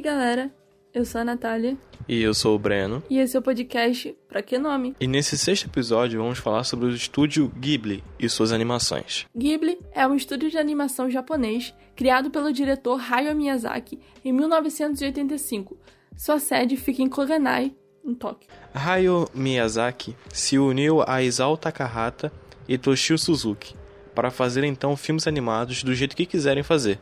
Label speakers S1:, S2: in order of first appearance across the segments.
S1: aí, galera? Eu sou a Natália.
S2: E eu sou o Breno.
S1: E esse é o podcast Pra Que Nome?
S2: E nesse sexto episódio vamos falar sobre o estúdio Ghibli e suas animações.
S1: Ghibli é um estúdio de animação japonês criado pelo diretor Hayao Miyazaki em 1985. Sua sede fica em Koganai, em Tóquio.
S2: Hayao Miyazaki se uniu a Isao Takahata e Toshio Suzuki para fazer então filmes animados do jeito que quiserem fazer.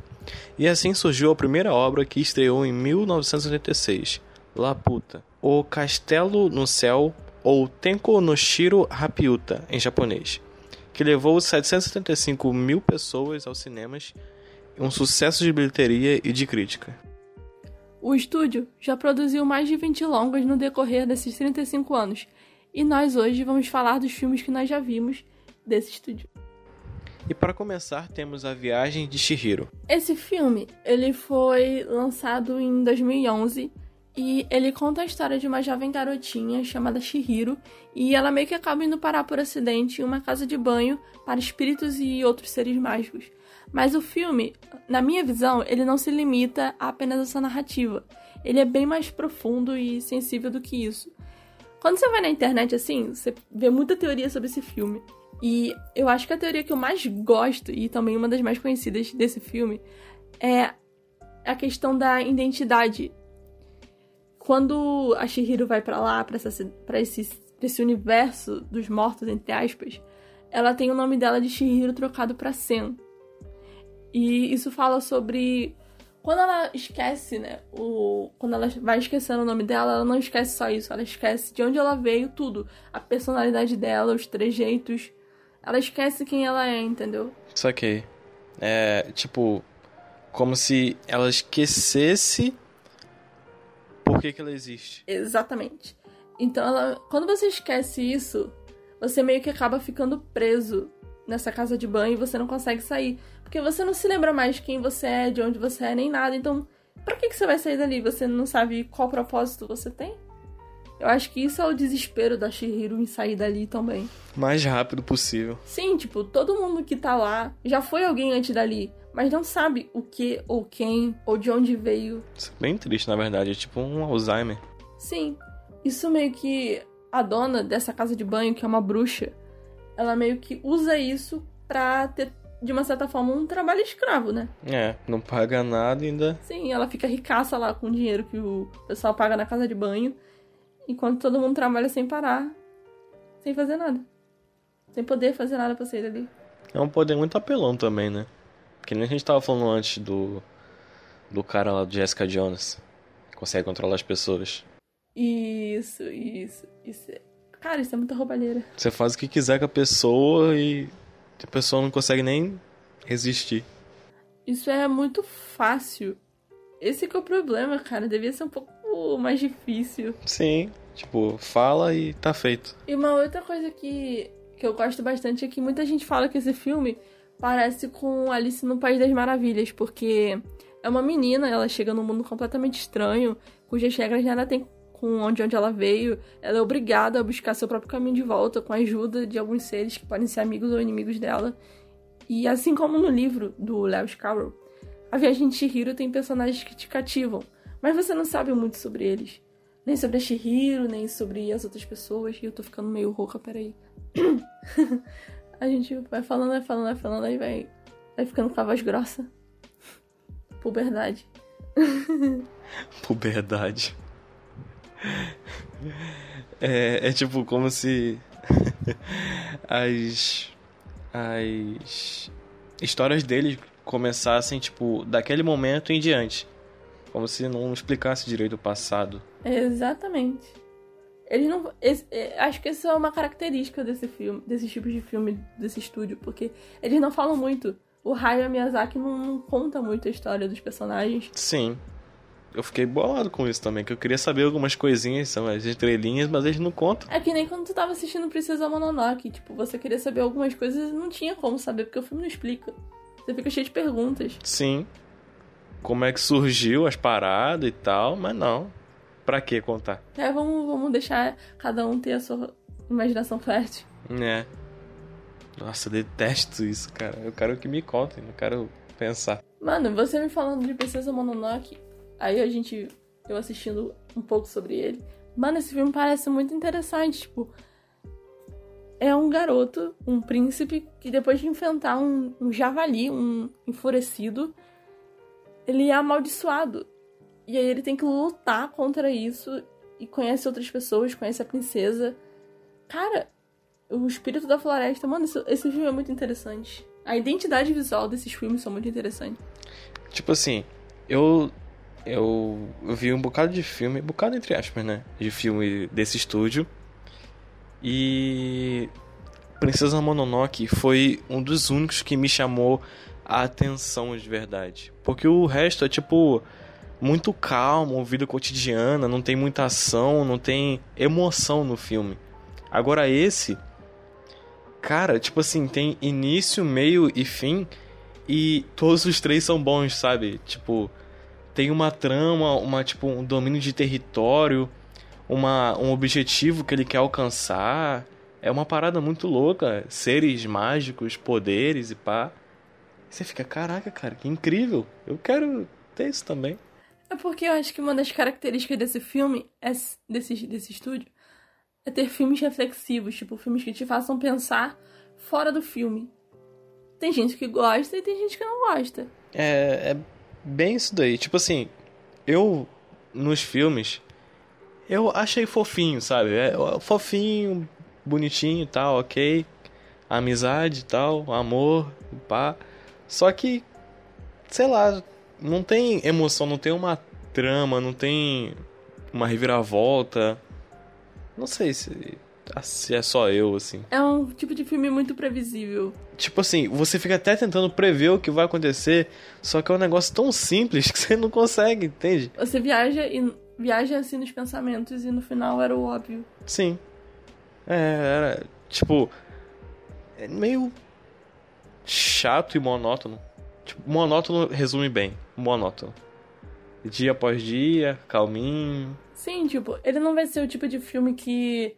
S2: E assim surgiu a primeira obra que estreou em 1986, Laputa, O Castelo no Céu ou Tenko no Shiro Hapiuta em japonês, que levou 775 mil pessoas aos cinemas, um sucesso de bilheteria e de crítica.
S1: O estúdio já produziu mais de 20 longas no decorrer desses 35 anos, e nós hoje vamos falar dos filmes que nós já vimos desse estúdio.
S2: E para começar, temos A Viagem de Shihiro.
S1: Esse filme, ele foi lançado em 2011 e ele conta a história de uma jovem garotinha chamada Shihiro e ela meio que acaba indo parar por acidente em uma casa de banho para espíritos e outros seres mágicos. Mas o filme, na minha visão, ele não se limita a apenas essa narrativa. Ele é bem mais profundo e sensível do que isso. Quando você vai na internet assim, você vê muita teoria sobre esse filme. E eu acho que a teoria que eu mais gosto, e também uma das mais conhecidas desse filme, é a questão da identidade. Quando a Shihiro vai para lá, para esse, esse universo dos mortos, entre aspas, ela tem o nome dela de Shihiro trocado para Sen. E isso fala sobre quando ela esquece, né? O, quando ela vai esquecendo o nome dela, ela não esquece só isso, ela esquece de onde ela veio, tudo. A personalidade dela, os trejeitos, ela esquece quem ela é, entendeu?
S2: Saquei. É, tipo, como se ela esquecesse por que, que ela existe.
S1: Exatamente. Então, ela, quando você esquece isso, você meio que acaba ficando preso nessa casa de banho e você não consegue sair. Porque você não se lembra mais quem você é, de onde você é, nem nada. Então, pra que, que você vai sair dali? Você não sabe qual propósito você tem? Eu acho que isso é o desespero da Shihiro em sair dali também.
S2: Mais rápido possível.
S1: Sim, tipo, todo mundo que tá lá já foi alguém antes dali, mas não sabe o que ou quem ou de onde veio.
S2: Isso é bem triste, na verdade. É tipo um Alzheimer.
S1: Sim. Isso meio que a dona dessa casa de banho, que é uma bruxa, ela meio que usa isso pra ter, de uma certa forma, um trabalho escravo, né?
S2: É, não paga nada ainda.
S1: Sim, ela fica ricaça lá com o dinheiro que o pessoal paga na casa de banho. Enquanto todo mundo trabalha sem parar, sem fazer nada. Sem poder fazer nada pra sair dali.
S2: É um poder muito apelão também, né? Que nem a gente tava falando antes do. Do cara lá do Jessica Jones. Consegue controlar as pessoas.
S1: Isso, isso, isso. Cara, isso é muita roubalheira.
S2: Você faz o que quiser com a pessoa e a pessoa não consegue nem resistir.
S1: Isso é muito fácil. Esse que é o problema, cara. Devia ser um pouco mais difícil.
S2: Sim, tipo, fala e tá feito.
S1: E uma outra coisa que, que eu gosto bastante é que muita gente fala que esse filme parece com Alice no País das Maravilhas, porque é uma menina, ela chega num mundo completamente estranho, cujas regras nada tem com onde, onde ela veio. Ela é obrigada a buscar seu próprio caminho de volta com a ajuda de alguns seres que podem ser amigos ou inimigos dela. E assim como no livro do Lewis Carroll, a Viagem de Chihiro tem personagens que te cativam, mas você não sabe muito sobre eles. Nem sobre a Shihiro, nem sobre as outras pessoas. E eu tô ficando meio rouca, peraí. a gente vai falando, vai falando, vai falando, aí vai, vai ficando com a voz grossa. Puberdade.
S2: Puberdade. É, é tipo como se as as histórias deles começassem tipo daquele momento em diante. Como se não explicasse direito o passado.
S1: Exatamente. Eles não. Esse, é, acho que essa é uma característica desse filme, desses tipos de filme, desse estúdio, porque eles não falam muito. O Hayao Miyazaki não, não conta muito a história dos personagens.
S2: Sim. Eu fiquei bolado com isso também, que eu queria saber algumas coisinhas, são as estrelinhas, mas eles não contam.
S1: É que nem quando tu tava assistindo Princesa Mononoke, tipo, você queria saber algumas coisas e não tinha como saber, porque o filme não explica. Você fica cheio de perguntas.
S2: Sim como é que surgiu as paradas e tal, mas não. Pra que contar?
S1: É, vamos, vamos deixar cada um ter a sua imaginação fértil.
S2: É. Nossa, eu detesto isso, cara. Eu quero que me contem, não quero pensar.
S1: Mano, você me falando de Princesa Mononoke, Aí a gente, eu assistindo um pouco sobre ele. Mano, esse filme parece muito interessante, tipo. É um garoto, um príncipe, que depois de enfrentar um, um javali, um enfurecido, ele é amaldiçoado. E aí ele tem que lutar contra isso e conhece outras pessoas, conhece a princesa. Cara, o espírito da floresta, mano, esse, esse filme é muito interessante. A identidade visual desses filmes são muito interessantes.
S2: Tipo assim, eu, eu eu vi um bocado de filme, um bocado entre aspas, né? De filme desse estúdio. E Princesa Mononoke foi um dos únicos que me chamou a atenção de verdade. Porque o resto é tipo muito calmo, vida cotidiana, não tem muita ação, não tem emoção no filme. Agora esse, cara, tipo assim, tem início, meio e fim e todos os três são bons, sabe? Tipo, tem uma trama, uma tipo um domínio de território, uma um objetivo que ele quer alcançar. É uma parada muito louca, seres mágicos, poderes e pá. Você fica, caraca, cara, que incrível. Eu quero ter isso também.
S1: É porque eu acho que uma das características desse filme, é, desse, desse estúdio, é ter filmes reflexivos, tipo, filmes que te façam pensar fora do filme. Tem gente que gosta e tem gente que não gosta.
S2: É, é bem isso daí. Tipo assim, eu, nos filmes, eu achei fofinho, sabe? É fofinho, bonitinho e tal, ok. Amizade e tal, amor, pá. Só que, sei lá, não tem emoção, não tem uma trama, não tem uma reviravolta. Não sei se, se é só eu, assim.
S1: É um tipo de filme muito previsível.
S2: Tipo assim, você fica até tentando prever o que vai acontecer, só que é um negócio tão simples que você não consegue, entende?
S1: Você viaja e viaja assim nos pensamentos e no final era o óbvio.
S2: Sim. É, era tipo é meio chato e monótono. Tipo, monótono resume bem. Monótono. Dia após dia, calminho.
S1: Sim, tipo, ele não vai ser o tipo de filme que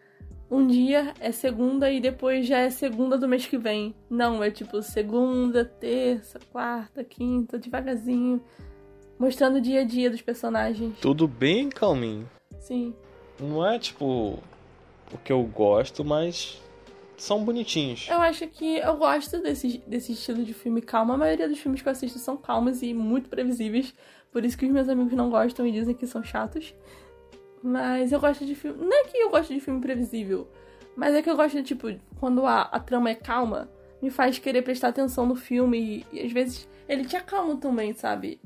S1: um dia é segunda e depois já é segunda do mês que vem. Não, é tipo segunda, terça, quarta, quinta, devagarzinho. Mostrando o dia a dia dos personagens.
S2: Tudo bem calminho.
S1: Sim.
S2: Não é tipo o que eu gosto, mas são bonitinhos.
S1: Eu acho que eu gosto desse, desse estilo de filme calmo. A maioria dos filmes que eu assisto são calmos e muito previsíveis. Por isso que os meus amigos não gostam e dizem que são chatos. Mas eu gosto de filme. Não é que eu gosto de filme previsível. Mas é que eu gosto de, tipo, quando a, a trama é calma, me faz querer prestar atenção no filme. E, e às vezes ele te acalma também, sabe?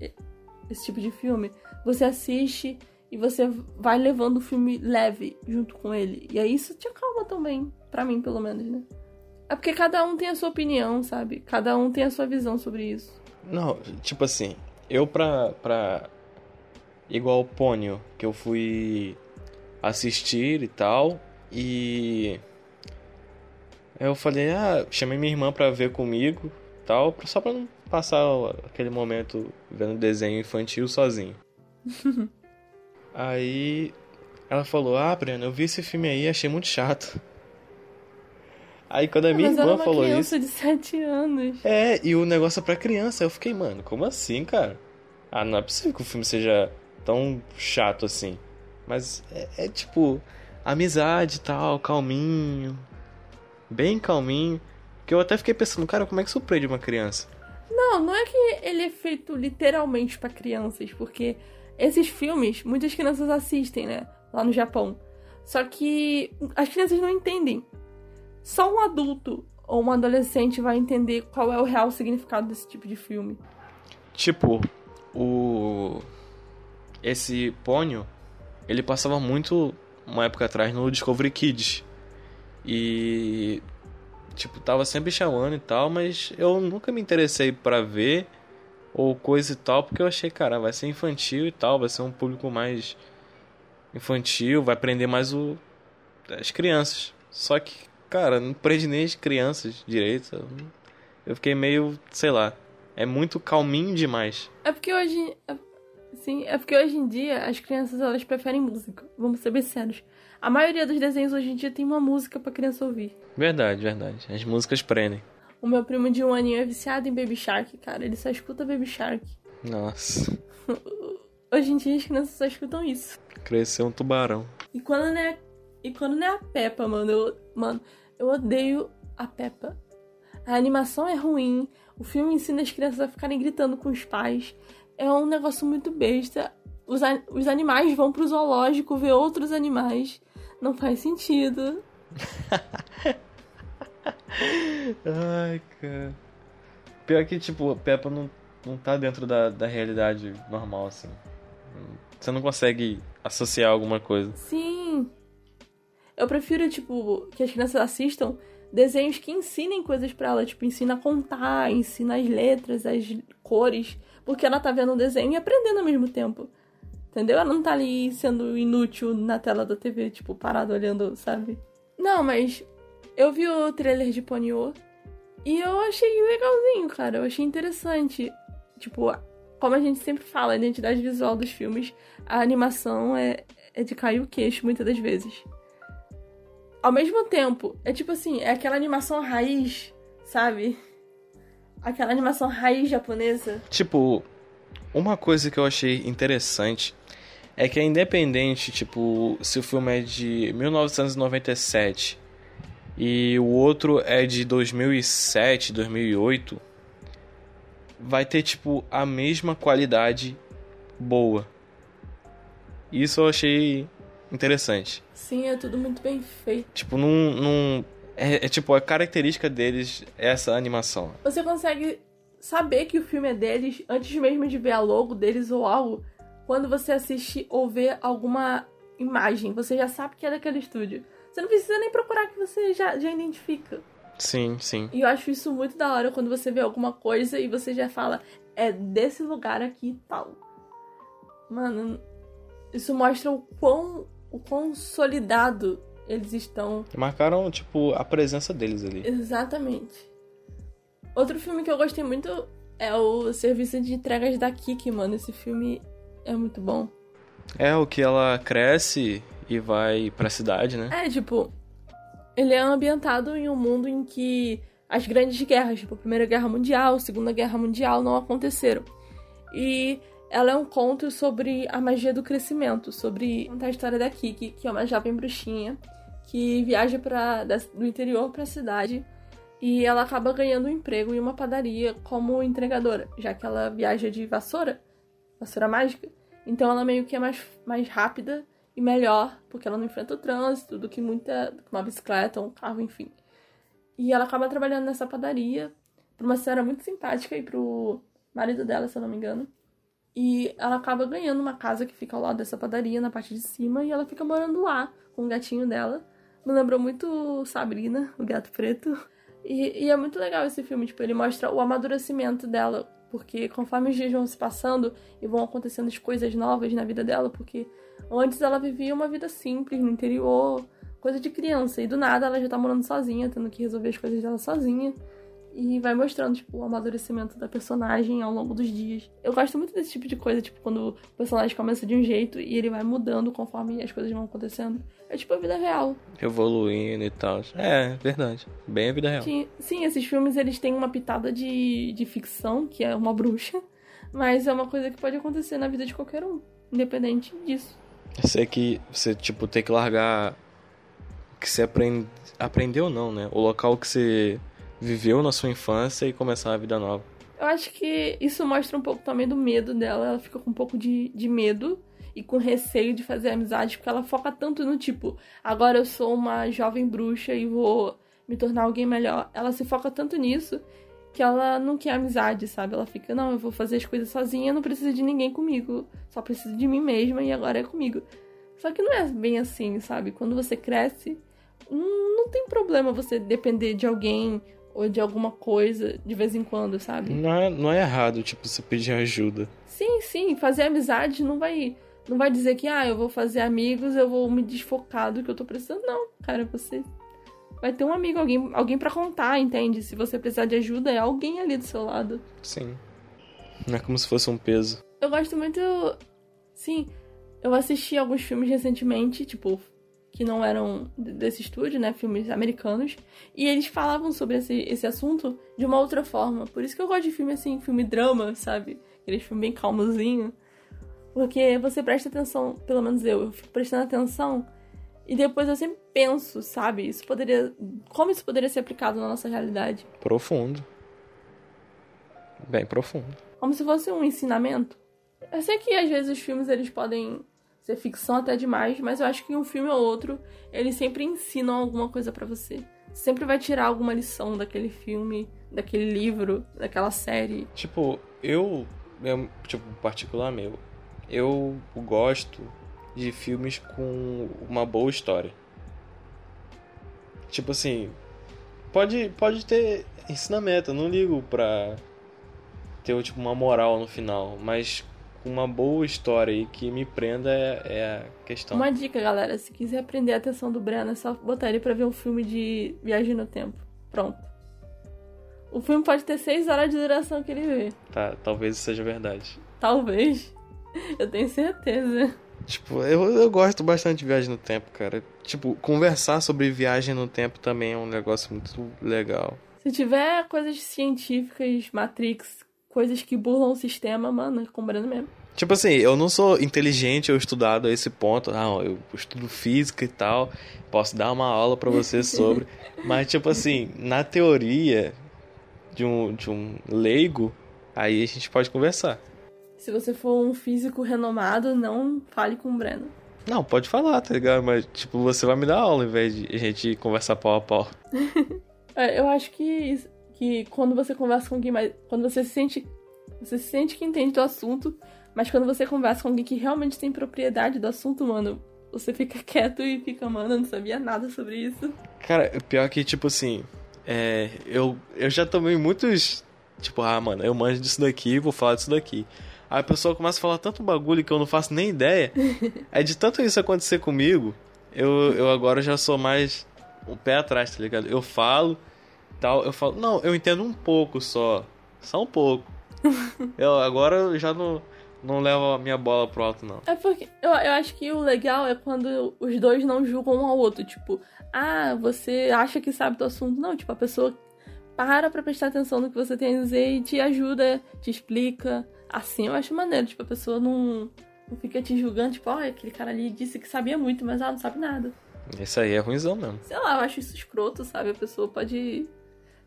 S1: Esse tipo de filme. Você assiste e você vai levando o filme leve junto com ele. E aí isso te acalma também. Pra mim, pelo menos, né? É porque cada um tem a sua opinião, sabe? Cada um tem a sua visão sobre isso.
S2: Não, tipo assim, eu pra. pra igual o Pônio, que eu fui assistir e tal, e. Eu falei, ah, chamei minha irmã pra ver comigo tal, só pra não passar aquele momento vendo desenho infantil sozinho. aí ela falou, ah, Breno, eu vi esse filme aí achei muito chato. Aí quando a minha
S1: Mas
S2: irmã falou isso.
S1: de 7 anos.
S2: É, e o negócio é pra criança. Eu fiquei, mano, como assim, cara? Ah, não é possível que o filme seja tão chato assim. Mas é, é tipo, amizade e tal, calminho. Bem calminho. Que eu até fiquei pensando, cara, como é que surpreende uma criança?
S1: Não, não é que ele é feito literalmente pra crianças, porque esses filmes muitas crianças assistem, né? Lá no Japão. Só que as crianças não entendem. Só um adulto ou um adolescente vai entender qual é o real significado desse tipo de filme.
S2: Tipo, o. Esse Pônio, ele passava muito uma época atrás no Discovery Kids. E. Tipo, tava sempre chamando e tal, mas eu nunca me interessei para ver ou coisa e tal, porque eu achei, cara, vai ser infantil e tal, vai ser um público mais infantil, vai prender mais o as crianças. Só que, cara, não prende nem as crianças direito. Eu fiquei meio, sei lá, é muito calminho demais.
S1: É porque hoje. Sim, é porque hoje em dia as crianças elas preferem música. Vamos ser bem sérios. A maioria dos desenhos hoje em dia tem uma música pra criança ouvir.
S2: Verdade, verdade. As músicas prendem.
S1: O meu primo de um aninho é viciado em Baby Shark, cara. Ele só escuta Baby Shark.
S2: Nossa.
S1: Hoje em dia as crianças só escutam isso.
S2: Cresceu um tubarão.
S1: E quando não é, e quando não é a Peppa, mano, eu, mano, eu odeio a Peppa. A animação é ruim, o filme ensina as crianças a ficarem gritando com os pais. É um negócio muito besta. Os, os animais vão pro zoológico ver outros animais. Não faz sentido.
S2: Ai, cara. Pior que, tipo, Peppa não, não tá dentro da, da realidade normal, assim. Você não consegue associar alguma coisa.
S1: Sim. Eu prefiro, tipo, que as crianças assistam desenhos que ensinem coisas para ela, tipo, ensina a contar, ensina as letras, as cores, porque ela tá vendo um desenho e aprendendo ao mesmo tempo. Entendeu? Ela não tá ali sendo inútil na tela da TV, tipo, parado olhando, sabe? Não, mas eu vi o trailer de Ponyo e eu achei legalzinho, cara. Eu achei interessante. Tipo, como a gente sempre fala, a identidade visual dos filmes, a animação é, é de cair o queixo muitas das vezes. Ao mesmo tempo, é tipo assim, é aquela animação raiz, sabe? Aquela animação raiz japonesa.
S2: Tipo, uma coisa que eu achei interessante é que é independente, tipo, se o filme é de 1997 e o outro é de 2007, 2008, vai ter, tipo, a mesma qualidade boa. Isso eu achei interessante.
S1: Sim, é tudo muito bem feito.
S2: Tipo, num. num é, é, tipo, a característica deles é essa animação.
S1: Você consegue saber que o filme é deles antes mesmo de ver a logo deles ou algo. Quando você assiste ou vê alguma imagem, você já sabe que é daquele estúdio. Você não precisa nem procurar que você já, já identifica.
S2: Sim, sim.
S1: E eu acho isso muito da hora quando você vê alguma coisa e você já fala, é desse lugar aqui e tal. Mano, isso mostra o quão o quão solidado eles estão.
S2: Marcaram, tipo, a presença deles ali.
S1: Exatamente. Outro filme que eu gostei muito é o Serviço de Entregas da Kiki, mano. Esse filme é muito bom.
S2: É o que ela cresce e vai pra cidade, né?
S1: É, tipo, ele é ambientado em um mundo em que as grandes guerras, tipo, a Primeira Guerra Mundial, a Segunda Guerra Mundial, não aconteceram. E ela é um conto sobre a magia do crescimento, sobre a história da Kiki, que é uma jovem bruxinha que viaja pra, do interior para a cidade e ela acaba ganhando um emprego em uma padaria como entregadora, já que ela viaja de vassoura, vassoura mágica. Então ela meio que é mais, mais rápida e melhor, porque ela não enfrenta o trânsito do que muita uma bicicleta, um carro, enfim. E ela acaba trabalhando nessa padaria pra uma senhora muito simpática e pro marido dela, se eu não me engano. E ela acaba ganhando uma casa que fica ao lado dessa padaria, na parte de cima, e ela fica morando lá com o gatinho dela. Me lembrou muito Sabrina, o gato preto. E, e, é muito legal esse filme, tipo, ele mostra o amadurecimento dela, porque conforme os dias vão se passando e vão acontecendo as coisas novas na vida dela, porque antes ela vivia uma vida simples no interior, coisa de criança, e do nada ela já tá morando sozinha, tendo que resolver as coisas dela sozinha e vai mostrando, tipo, o amadurecimento da personagem ao longo dos dias. Eu gosto muito desse tipo de coisa, tipo, quando o personagem começa de um jeito e ele vai mudando conforme as coisas vão acontecendo. É tipo a vida real.
S2: Evoluindo e tal. É, verdade. Bem a vida real.
S1: Sim, sim, esses filmes eles têm uma pitada de, de ficção, que é uma bruxa, mas é uma coisa que pode acontecer na vida de qualquer um, independente disso.
S2: Eu sei que você, tipo, tem que largar que você aprende... aprendeu não, né? O local que você viveu na sua infância e começar uma vida nova.
S1: Eu acho que isso mostra um pouco também do medo dela. Ela fica com um pouco de, de medo e com receio de fazer amizade, porque ela foca tanto no tipo, agora eu sou uma jovem bruxa e vou me tornar alguém melhor. Ela se foca tanto nisso que ela não quer amizade, sabe? Ela fica, não, eu vou fazer as coisas sozinha, não preciso de ninguém comigo, só preciso de mim mesma e agora é comigo. Só que não é bem assim, sabe? Quando você cresce, não tem problema você depender de alguém ou de alguma coisa de vez em quando, sabe?
S2: Não é, não é errado, tipo, você pedir ajuda.
S1: Sim, sim, fazer amizade não vai não vai dizer que, ah, eu vou fazer amigos, eu vou me desfocar do que eu tô precisando. Não, cara, você vai ter um amigo, alguém, alguém para contar, entende? Se você precisar de ajuda, é alguém ali do seu lado.
S2: Sim. Não é como se fosse um peso.
S1: Eu gosto muito. Sim, eu assisti alguns filmes recentemente, tipo que não eram desse estúdio, né? Filmes americanos. E eles falavam sobre esse, esse assunto de uma outra forma. Por isso que eu gosto de filme assim, filme drama, sabe? Aqueles filme bem calmozinho. Porque você presta atenção, pelo menos eu, eu fico prestando atenção e depois eu sempre penso, sabe? Isso poderia. Como isso poderia ser aplicado na nossa realidade?
S2: Profundo. Bem profundo.
S1: Como se fosse um ensinamento. Eu sei que às vezes os filmes eles podem ser ficção até demais, mas eu acho que um filme ou outro eles sempre ensinam alguma coisa para você. Sempre vai tirar alguma lição daquele filme, daquele livro, daquela série.
S2: Tipo, eu, eu tipo, particular meu, eu gosto de filmes com uma boa história. Tipo assim, pode, pode ter ensinamento, eu não ligo pra ter tipo, uma moral no final, mas uma boa história e que me prenda é, é, a questão.
S1: Uma dica, galera, se quiser aprender a atenção do Breno, é só botar ele pra ver um filme de viagem no tempo. Pronto. O filme pode ter seis horas de duração que ele vê.
S2: Tá, talvez isso seja verdade.
S1: Talvez. Eu tenho certeza.
S2: Tipo, eu, eu gosto bastante de viagem no tempo, cara. Tipo, conversar sobre viagem no tempo também é um negócio muito legal.
S1: Se tiver coisas científicas, Matrix, coisas que burlam o sistema, mano, é comprando mesmo.
S2: Tipo assim, eu não sou inteligente ou estudado a esse ponto. Não, eu estudo física e tal. Posso dar uma aula para você sobre. mas, tipo assim, na teoria de um, de um leigo, aí a gente pode conversar.
S1: Se você for um físico renomado, não fale com o Breno.
S2: Não, pode falar, tá ligado? Mas, tipo, você vai me dar aula em vez de a gente conversar pau a pau.
S1: é, eu acho que, que quando você conversa com alguém mais. Quando você se sente. Você se sente que entende do assunto, mas quando você conversa com alguém que realmente tem propriedade do assunto, mano, você fica quieto e fica, mano, eu não sabia nada sobre isso.
S2: Cara, pior que, tipo assim. É, eu, eu já tomei muitos. Tipo, ah, mano, eu manjo disso daqui, vou falar disso daqui. Aí a pessoa começa a falar tanto bagulho que eu não faço nem ideia. Aí de tanto isso acontecer comigo, eu, eu agora já sou mais o um pé atrás, tá ligado? Eu falo, tal, eu falo, não, eu entendo um pouco só. Só um pouco. eu agora eu já não, não levo a minha bola pro alto, não.
S1: É porque eu, eu acho que o legal é quando os dois não julgam um ao outro. Tipo, ah, você acha que sabe do assunto. Não, tipo, a pessoa para pra prestar atenção no que você tem a dizer e te ajuda, te explica. Assim eu acho maneiro, tipo, a pessoa não, não fica te julgando, tipo, oh, aquele cara ali disse que sabia muito, mas ela não sabe nada.
S2: Isso aí é ruimzão mesmo.
S1: Sei lá, eu acho isso escroto, sabe? A pessoa pode.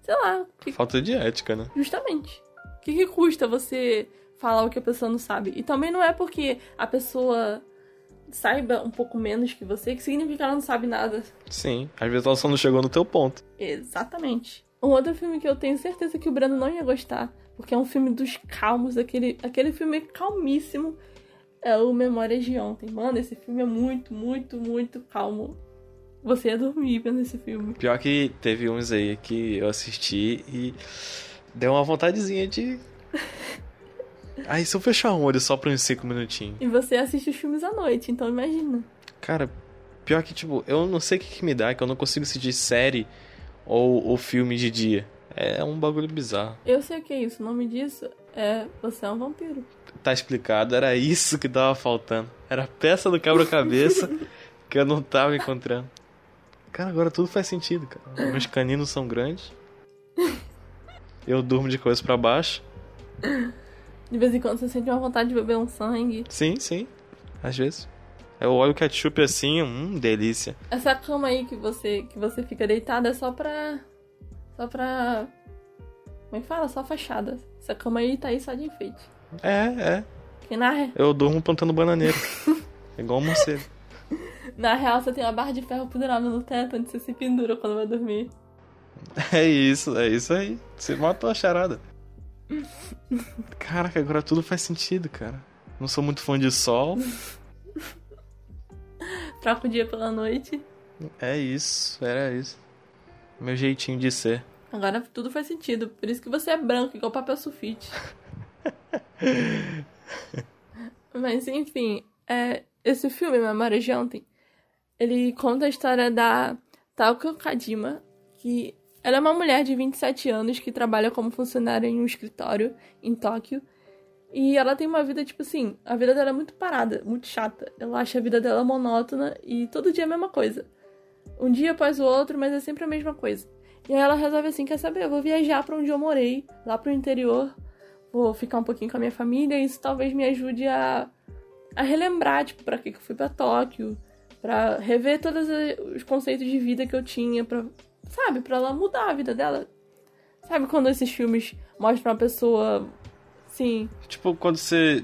S1: Sei lá.
S2: Que... Falta de ética, né?
S1: Justamente. O que, que custa você falar o que a pessoa não sabe? E também não é porque a pessoa saiba um pouco menos que você que significa que ela não sabe nada.
S2: Sim, às vezes ela só não chegou no teu ponto.
S1: Exatamente. Um outro filme que eu tenho certeza que o Brando não ia gostar porque é um filme dos calmos, aquele, aquele filme calmíssimo. É o Memórias de Ontem. Mano, esse filme é muito, muito, muito calmo. Você ia dormir vendo esse filme.
S2: Pior que teve uns aí que eu assisti e deu uma vontadezinha de. Aí se eu fechar um olho só por uns 5 minutinhos.
S1: E você assiste os filmes à noite, então imagina.
S2: Cara, pior que, tipo, eu não sei o que, que me dá, que eu não consigo assistir série ou, ou filme de dia. É um bagulho bizarro.
S1: Eu sei o que é isso. O nome disso é Você é um Vampiro.
S2: Tá explicado, era isso que tava faltando. Era a peça do quebra-cabeça que eu não tava encontrando. Cara, agora tudo faz sentido, cara. Meus caninos são grandes. Eu durmo de coisa para baixo.
S1: De vez em quando você sente uma vontade de beber um sangue.
S2: Sim, sim. Às vezes. Eu olho o ketchup assim, hum, delícia.
S1: Essa cama aí que você, que você fica deitado é só pra só pra. Como é que fala? Só fachada. Essa cama aí tá aí só de enfeite.
S2: É, é.
S1: E na.
S2: Eu durmo plantando bananeiro. igual um morcego.
S1: Na real, você tem uma barra de ferro pendurada no teto onde você se pendura quando vai dormir.
S2: É isso, é isso aí. Você matou a charada. Caraca, agora tudo faz sentido, cara. Não sou muito fã de sol.
S1: Troca o dia pela noite.
S2: É isso, era isso. Meu jeitinho de ser.
S1: Agora tudo faz sentido. Por isso que você é branco, igual papel sulfite. Mas enfim, é, esse filme, Memória de Ontem, ele conta a história da Taoko Kajima, que ela é uma mulher de 27 anos que trabalha como funcionária em um escritório em Tóquio. E ela tem uma vida, tipo assim, a vida dela é muito parada, muito chata. Ela acha a vida dela monótona e todo dia é a mesma coisa um dia após o outro, mas é sempre a mesma coisa. E aí ela resolve assim, quer saber, eu vou viajar para onde eu morei, lá pro interior, vou ficar um pouquinho com a minha família, e isso talvez me ajude a a relembrar, tipo, pra que eu fui pra Tóquio, pra rever todos os conceitos de vida que eu tinha, pra, sabe, pra ela mudar a vida dela. Sabe quando esses filmes mostram uma pessoa, sim...
S2: Tipo, quando você,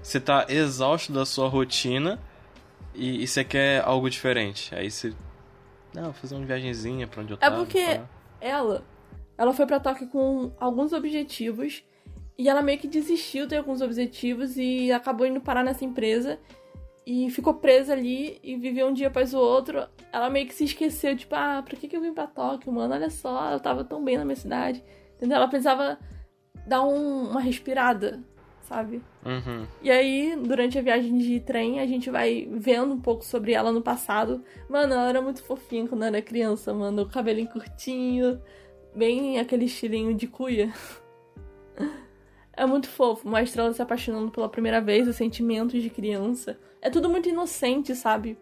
S2: você tá exausto da sua rotina e, e você quer algo diferente. Aí você... Não, vou fazer uma viagenzinha pra onde eu
S1: É
S2: tava.
S1: porque
S2: pá.
S1: ela, ela foi pra Tóquio com alguns objetivos e ela meio que desistiu de alguns objetivos e acabou indo parar nessa empresa e ficou presa ali e viveu um dia após o outro. Ela meio que se esqueceu, tipo, ah, pra que, que eu vim pra Tóquio, mano? Olha só, eu tava tão bem na minha cidade. Entendeu? Ela precisava dar um- uma respirada, sabe?
S2: Uhum.
S1: E aí, durante a viagem de trem, a gente vai vendo um pouco sobre ela no passado. Mano, ela era muito fofinha quando era criança, mano. O cabelinho curtinho, bem aquele estilinho de cuia. É muito fofo. Mostra ela se apaixonando pela primeira vez, os sentimentos de criança. É tudo muito inocente, sabe?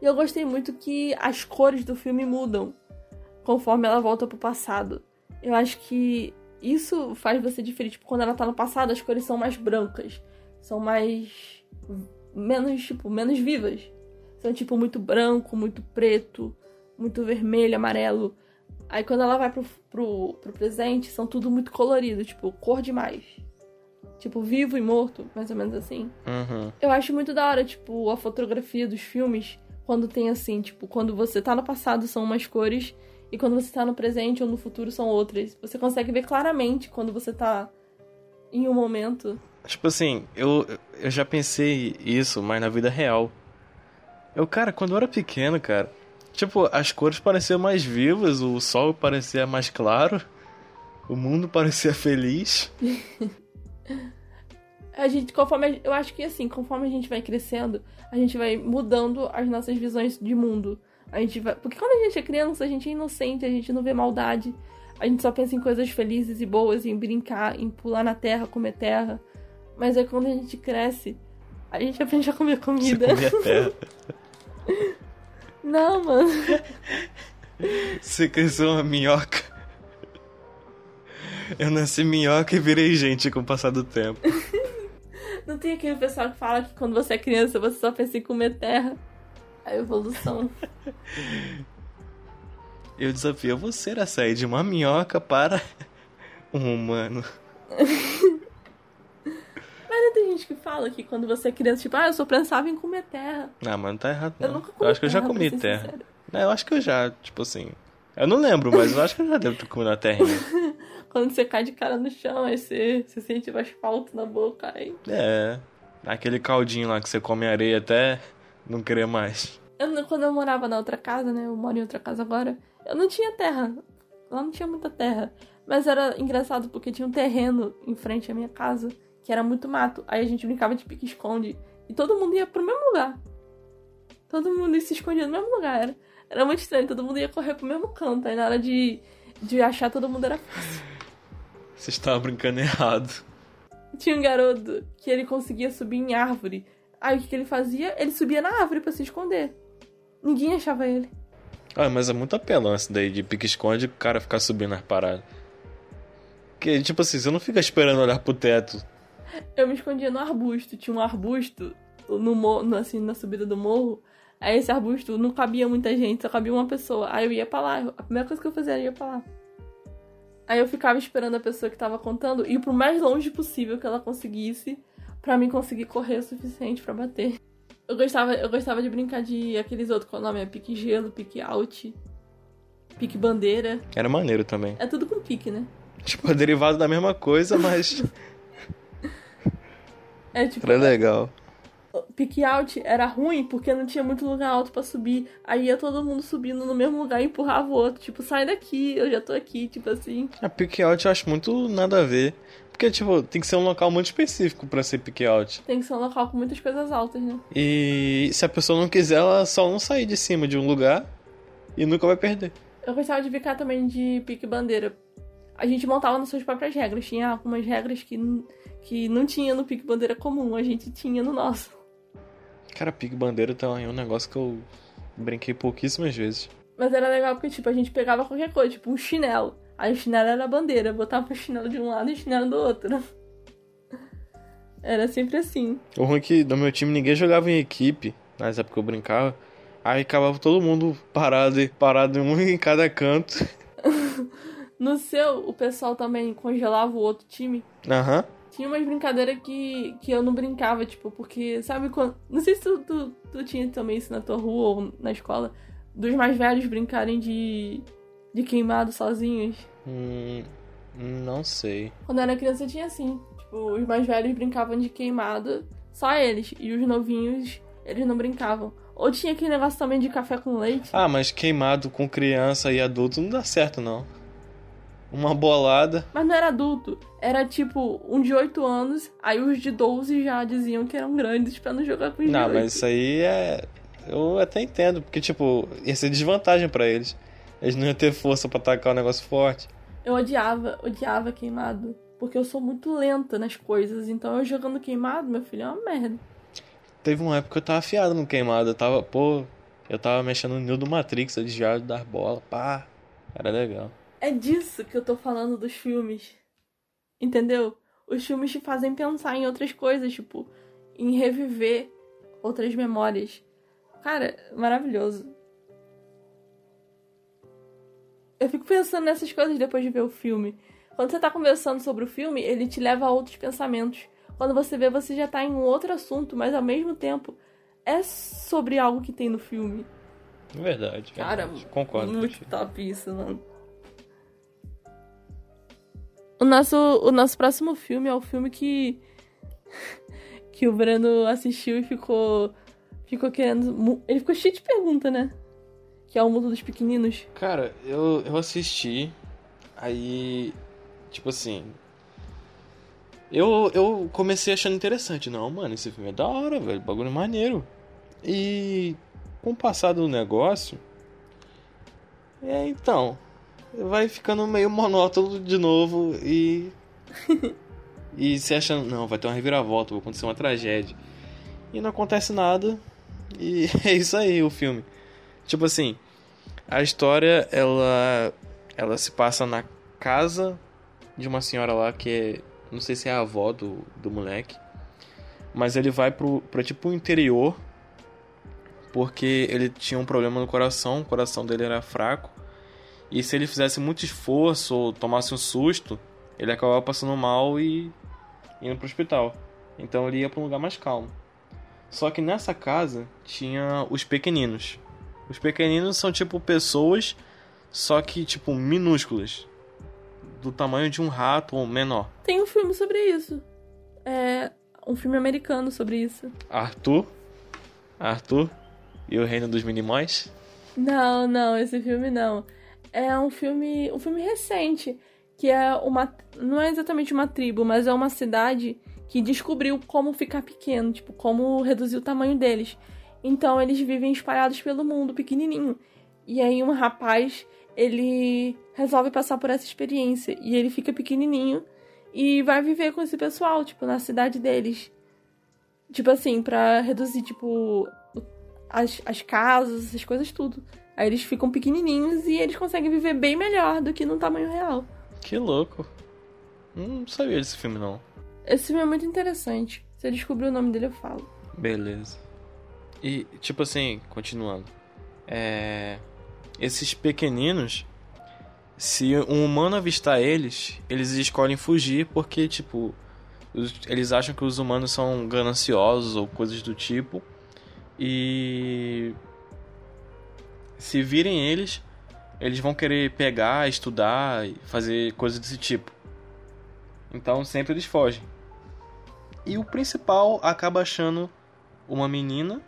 S1: E eu gostei muito que as cores do filme mudam conforme ela volta pro passado. Eu acho que isso faz você diferir. Tipo, quando ela tá no passado, as cores são mais brancas. São mais. menos, tipo, menos vivas. São, tipo, muito branco, muito preto, muito vermelho, amarelo. Aí quando ela vai pro, pro, pro presente, são tudo muito colorido, tipo, cor demais. Tipo, vivo e morto, mais ou menos assim.
S2: Uhum.
S1: Eu acho muito da hora, tipo, a fotografia dos filmes, quando tem assim, tipo, quando você tá no passado são umas cores e quando você tá no presente ou no futuro são outras. Você consegue ver claramente quando você tá em um momento.
S2: Tipo assim, eu, eu já pensei isso, mas na vida real. Eu, cara, quando eu era pequeno, cara, tipo, as cores pareciam mais vivas, o sol parecia mais claro, o mundo parecia feliz.
S1: A gente, conforme. eu acho que assim, conforme a gente vai crescendo, a gente vai mudando as nossas visões de mundo. A gente vai. Porque quando a gente é criança, a gente é inocente, a gente não vê maldade. A gente só pensa em coisas felizes e boas, em brincar, em pular na terra, comer terra. Mas aí quando a gente cresce, a gente aprende a comer
S2: Você
S1: comida.
S2: comia terra.
S1: Não, mano.
S2: Você cresceu uma minhoca. Eu nasci minhoca e virei gente com o passar do tempo.
S1: Não tem aquele pessoal que fala que quando você é criança você só pensa em comer terra. A evolução.
S2: Eu desafio você a sair de uma minhoca para um humano.
S1: Mas não tem gente que fala que quando você é criança, tipo, ah, eu só pensava em comer terra.
S2: Ah, mano, tá errado.
S1: Eu
S2: Não.
S1: nunca comi
S2: eu acho que eu já comi terra. Não, eu acho que eu já, tipo assim. Eu não lembro, mas eu acho que eu já devo ter comido uma terrinha.
S1: Quando você cai de cara no chão, aí você, você sente o asfalto na boca. Aí...
S2: É. Aquele caldinho lá que você come areia até não querer mais.
S1: Eu, quando eu morava na outra casa, né? Eu moro em outra casa agora. Eu não tinha terra. Lá não tinha muita terra. Mas era engraçado porque tinha um terreno em frente à minha casa que era muito mato. Aí a gente brincava de pique-esconde. E todo mundo ia pro mesmo lugar. Todo mundo se escondia no mesmo lugar. Era, era muito estranho. Todo mundo ia correr pro mesmo canto. Aí na hora de, de achar, todo mundo era fácil.
S2: Você estava brincando errado.
S1: Tinha um garoto que ele conseguia subir em árvore. Aí o que, que ele fazia? Ele subia na árvore pra se esconder. Ninguém achava ele.
S2: Ah, mas é muito apelão esse daí de pique-esconde e o cara ficar subindo nas paradas. Que, tipo assim, você não fica esperando olhar pro teto.
S1: Eu me escondia no arbusto. Tinha um arbusto no, mo- no- assim, na subida do morro. Aí esse arbusto não cabia muita gente, só cabia uma pessoa. Aí eu ia pra lá. A primeira coisa que eu fazia era ir pra lá. Aí eu ficava esperando a pessoa que tava contando ir pro mais longe possível que ela conseguisse pra mim conseguir correr o suficiente pra bater. Eu gostava, eu gostava de brincar de aqueles outros, qual é o nome? É pique gelo, pique out, pique bandeira.
S2: Era maneiro também.
S1: É tudo com pique, né?
S2: Tipo, é derivado da mesma coisa, mas
S1: É tipo,
S2: era legal.
S1: Pique out era ruim porque não tinha muito lugar alto pra subir. Aí ia todo mundo subindo no mesmo lugar e empurrava o outro. Tipo, sai daqui, eu já tô aqui, tipo assim.
S2: A pick out eu acho muito nada a ver. Porque, tipo, tem que ser um local muito específico pra ser pick out.
S1: Tem que ser um local com muitas coisas altas, né?
S2: E se a pessoa não quiser, ela só não sair de cima de um lugar e nunca vai perder.
S1: Eu gostava de ficar também de pique bandeira. A gente montava nas suas próprias regras. Tinha algumas regras que, que não tinha no pique bandeira comum, a gente tinha no nosso.
S2: Cara, pique bandeira também é um negócio que eu brinquei pouquíssimas vezes.
S1: Mas era legal porque, tipo, a gente pegava qualquer coisa, tipo um chinelo. Aí o chinelo era a bandeira, botava o chinelo de um lado e o chinelo do outro. Era sempre assim.
S2: O ruim é que no meu time ninguém jogava em equipe, nas épocas que eu brincava. Aí acabava todo mundo parado, parado um em cada canto.
S1: no seu, o pessoal também congelava o outro time?
S2: Aham. Uhum.
S1: Tinha umas brincadeiras que, que eu não brincava, tipo, porque, sabe quando. Não sei se tu, tu, tu tinha também isso na tua rua ou na escola, dos mais velhos brincarem de. de queimado sozinhos.
S2: Hum, não sei.
S1: Quando eu era criança tinha assim. Tipo, os mais velhos brincavam de queimado, só eles. E os novinhos, eles não brincavam. Ou tinha aquele negócio também de café com leite.
S2: Ah, mas queimado com criança e adulto não dá certo, não. Uma bolada.
S1: Mas não era adulto. Era tipo um de 8 anos, aí os de 12 já diziam que eram grandes pra não jogar com os
S2: Não, mas isso aí é. Eu até entendo, porque, tipo, ia ser desvantagem para eles. Eles não iam ter força para atacar um negócio forte.
S1: Eu odiava, odiava queimado. Porque eu sou muito lenta nas coisas. Então eu jogando queimado, meu filho, é uma merda.
S2: Teve uma época que eu tava afiado no queimado. Eu tava, pô, eu tava mexendo no Neo do Matrix, eu desviava das bolas, pá. Era legal.
S1: É disso que eu tô falando dos filmes. Entendeu? Os filmes te fazem pensar em outras coisas, tipo, em reviver outras memórias. Cara, maravilhoso. Eu fico pensando nessas coisas depois de ver o filme. Quando você tá conversando sobre o filme, ele te leva a outros pensamentos. Quando você vê, você já tá em um outro assunto, mas ao mesmo tempo é sobre algo que tem no filme.
S2: Verdade.
S1: Cara,
S2: verdade. concordo.
S1: Muito top isso, mano. O nosso, o nosso próximo filme é o filme que. que o Breno assistiu e ficou. Ficou querendo. Ele ficou cheio de pergunta, né? Que é o mundo dos pequeninos.
S2: Cara, eu, eu assisti. Aí. Tipo assim, eu, eu comecei achando interessante. Não, mano, esse filme é da hora, velho. Bagulho maneiro. E com o passar do negócio. É, então. Vai ficando meio monótono de novo e. e se achando, não, vai ter uma reviravolta, vai acontecer uma tragédia. E não acontece nada. E é isso aí o filme. Tipo assim, a história ela ela se passa na casa de uma senhora lá que é não sei se é a avó do, do moleque. Mas ele vai pro, pro tipo interior. Porque ele tinha um problema no coração. O coração dele era fraco. E se ele fizesse muito esforço ou tomasse um susto, ele acabava passando mal e indo pro hospital. Então ele ia para um lugar mais calmo. Só que nessa casa tinha os pequeninos. Os pequeninos são tipo pessoas, só que tipo minúsculas do tamanho de um rato ou menor.
S1: Tem um filme sobre isso. É um filme americano sobre isso.
S2: Arthur? Arthur? E o Reino dos Minimóis?
S1: Não, não, esse filme não. É um filme, um filme recente, que é uma não é exatamente uma tribo, mas é uma cidade que descobriu como ficar pequeno, tipo, como reduzir o tamanho deles. Então eles vivem espalhados pelo mundo, pequenininho. E aí um rapaz ele resolve passar por essa experiência e ele fica pequenininho e vai viver com esse pessoal, tipo, na cidade deles. Tipo assim, pra reduzir, tipo, as, as casas, essas coisas tudo. Aí eles ficam pequenininhos e eles conseguem viver bem melhor do que no tamanho real.
S2: Que louco. Não sabia desse filme, não.
S1: Esse filme é muito interessante. Se eu descobrir o nome dele, eu falo.
S2: Beleza. E, tipo assim, continuando. É esses pequeninos, se um humano avistar eles, eles escolhem fugir porque, tipo, eles acham que os humanos são gananciosos ou coisas do tipo. E se virem eles, eles vão querer pegar, estudar e fazer coisas desse tipo. Então sempre eles fogem. E o principal acaba achando uma menina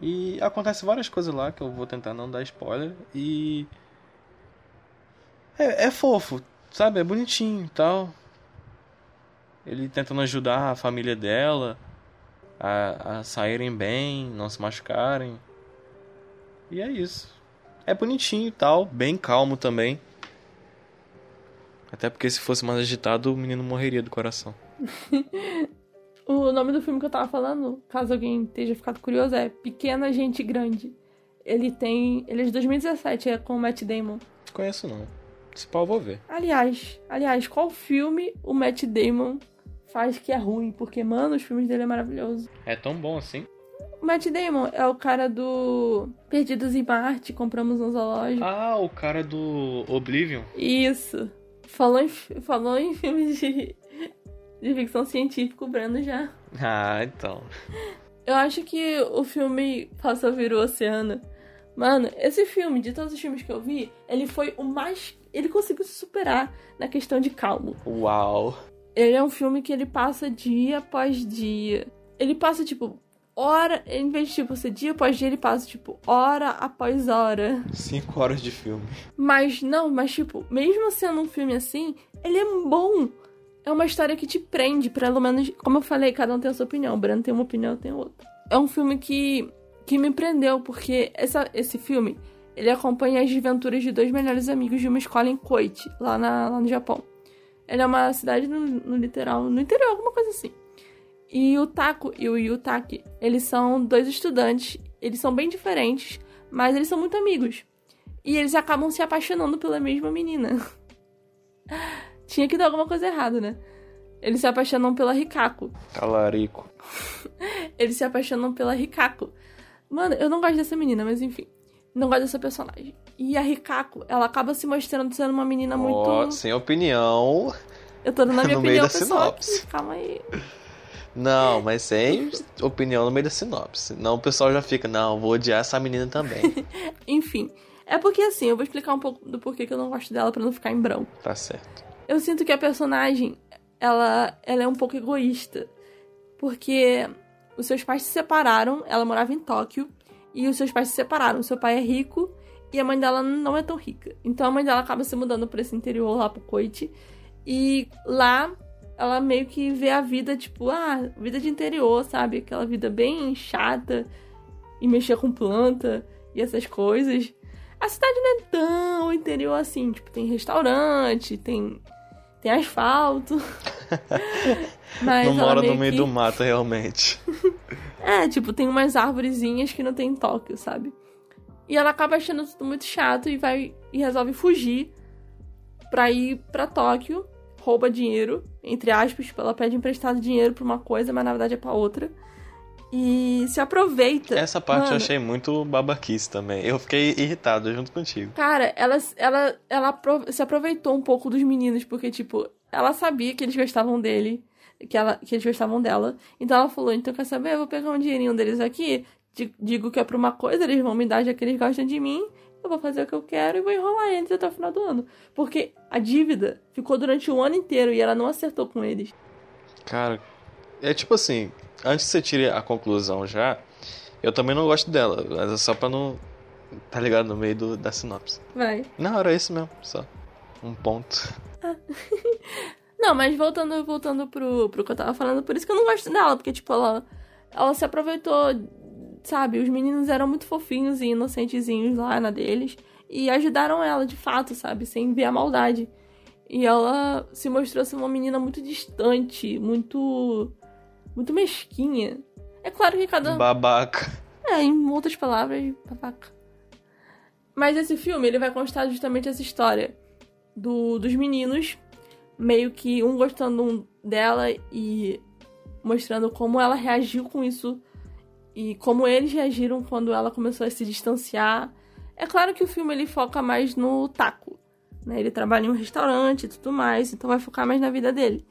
S2: e acontece várias coisas lá que eu vou tentar não dar spoiler. E. É, é fofo, sabe? É bonitinho e tal. Ele tentando ajudar a família dela a, a saírem bem, não se machucarem. E é isso. É bonitinho e tal, bem calmo também. Até porque se fosse mais agitado, o menino morreria do coração.
S1: O nome do filme que eu tava falando, caso alguém esteja ficado curioso, é Pequena Gente Grande. Ele tem. Ele é de 2017, é com o Matt Damon.
S2: Conheço não. Esse pau eu vou ver.
S1: Aliás, aliás, qual filme o Matt Damon faz que é ruim, porque, mano, os filmes dele é maravilhoso.
S2: É tão bom assim?
S1: O Matt Damon é o cara do Perdidos em Marte, compramos um zoológico.
S2: Ah, o cara do Oblivion.
S1: Isso. Falou em, falou em filmes de, de ficção científica, o Brando já.
S2: Ah, então.
S1: Eu acho que o filme Passa a Vir o Oceano. Mano, esse filme, de todos os filmes que eu vi, ele foi o mais. Ele conseguiu se superar na questão de calmo.
S2: Uau.
S1: Ele é um filme que ele passa dia após dia. Ele passa, tipo, hora. Em vez de, tipo, ser dia após dia, ele passa, tipo, hora após hora.
S2: Cinco horas de filme.
S1: Mas, não, mas, tipo, mesmo sendo um filme assim, ele é bom. É uma história que te prende, pelo menos. Como eu falei, cada um tem a sua opinião. O Breno tem uma opinião, eu tenho outra. É um filme que, que me prendeu, porque essa, esse filme. Ele acompanha as desventuras de dois melhores amigos de uma escola em Koichi, lá, na, lá no Japão. Ele é uma cidade no, no literal, no interior, alguma coisa assim. E o Taco e o Yutaki, eles são dois estudantes, eles são bem diferentes, mas eles são muito amigos. E eles acabam se apaixonando pela mesma menina. Tinha que dar alguma coisa errada, né? Eles se apaixonam pela Rikako.
S2: Talarico.
S1: eles se apaixonam pela Rikako. Mano, eu não gosto dessa menina, mas enfim. Não gosto dessa personagem. E a Rikako, ela acaba se mostrando sendo uma menina muito.
S2: Oh, sem opinião.
S1: Eu tô dando a minha
S2: no meio
S1: opinião,
S2: da
S1: pessoal.
S2: sinopse.
S1: aqui. Calma aí.
S2: Não, mas sem opinião no meio da sinopse. Não, o pessoal já fica, não, vou odiar essa menina também.
S1: Enfim. É porque assim, eu vou explicar um pouco do porquê que eu não gosto dela pra não ficar em branco.
S2: tá certo.
S1: Eu sinto que a personagem, ela, ela é um pouco egoísta. Porque os seus pais se separaram, ela morava em Tóquio, e os seus pais se separaram. Seu pai é rico e a mãe dela não é tão rica. Então a mãe dela acaba se mudando pra esse interior lá pro Koichi. E lá ela meio que vê a vida, tipo, ah, vida de interior, sabe? Aquela vida bem chata e mexer com planta e essas coisas. A cidade não é tão interior assim, tipo, tem restaurante, tem, tem asfalto. Mas
S2: não mora no
S1: meio
S2: meio
S1: que-
S2: do mato, realmente.
S1: é, tipo, tem umas árvorezinhas que não tem em Tóquio, sabe? E ela acaba achando tudo muito chato e vai e resolve fugir pra ir pra Tóquio, rouba dinheiro, entre aspas, tipo, ela pede emprestado dinheiro pra uma coisa, mas na verdade é pra outra. E se aproveita.
S2: Essa parte eu
S1: Mano,
S2: achei muito babaquice também. Eu fiquei irritado junto contigo.
S1: Cara, ela, ela, ela se aproveitou um pouco dos meninos, porque, tipo, ela sabia que eles gostavam dele, que, ela, que eles gostavam dela. Então ela falou: então quer saber? Eu vou pegar um dinheirinho deles aqui, di- digo que é pra uma coisa, eles vão me dar já que eles gostam de mim, eu vou fazer o que eu quero e vou enrolar eles até o final do ano. Porque a dívida ficou durante o ano inteiro e ela não acertou com eles.
S2: Cara, é tipo assim, antes que você tire a conclusão já, eu também não gosto dela, mas é só pra não. Tá ligado? No meio do, da sinopse.
S1: Vai.
S2: Não, era isso mesmo, só. Um ponto.
S1: Não, mas voltando, voltando pro, pro que eu tava falando, por isso que eu não gosto dela, porque, tipo, ela, ela se aproveitou, sabe? Os meninos eram muito fofinhos e inocentezinhos lá na deles, e ajudaram ela, de fato, sabe? Sem ver a maldade. E ela se mostrou ser uma menina muito distante, muito. muito mesquinha. É claro que cada.
S2: Babaca.
S1: É, em outras palavras, babaca. Mas esse filme, ele vai constar justamente essa história do, dos meninos, meio que um gostando dela e mostrando como ela reagiu com isso e como eles reagiram quando ela começou a se distanciar. É claro que o filme ele foca mais no taco, né? Ele trabalha em um restaurante e tudo mais, então vai focar mais na vida dele.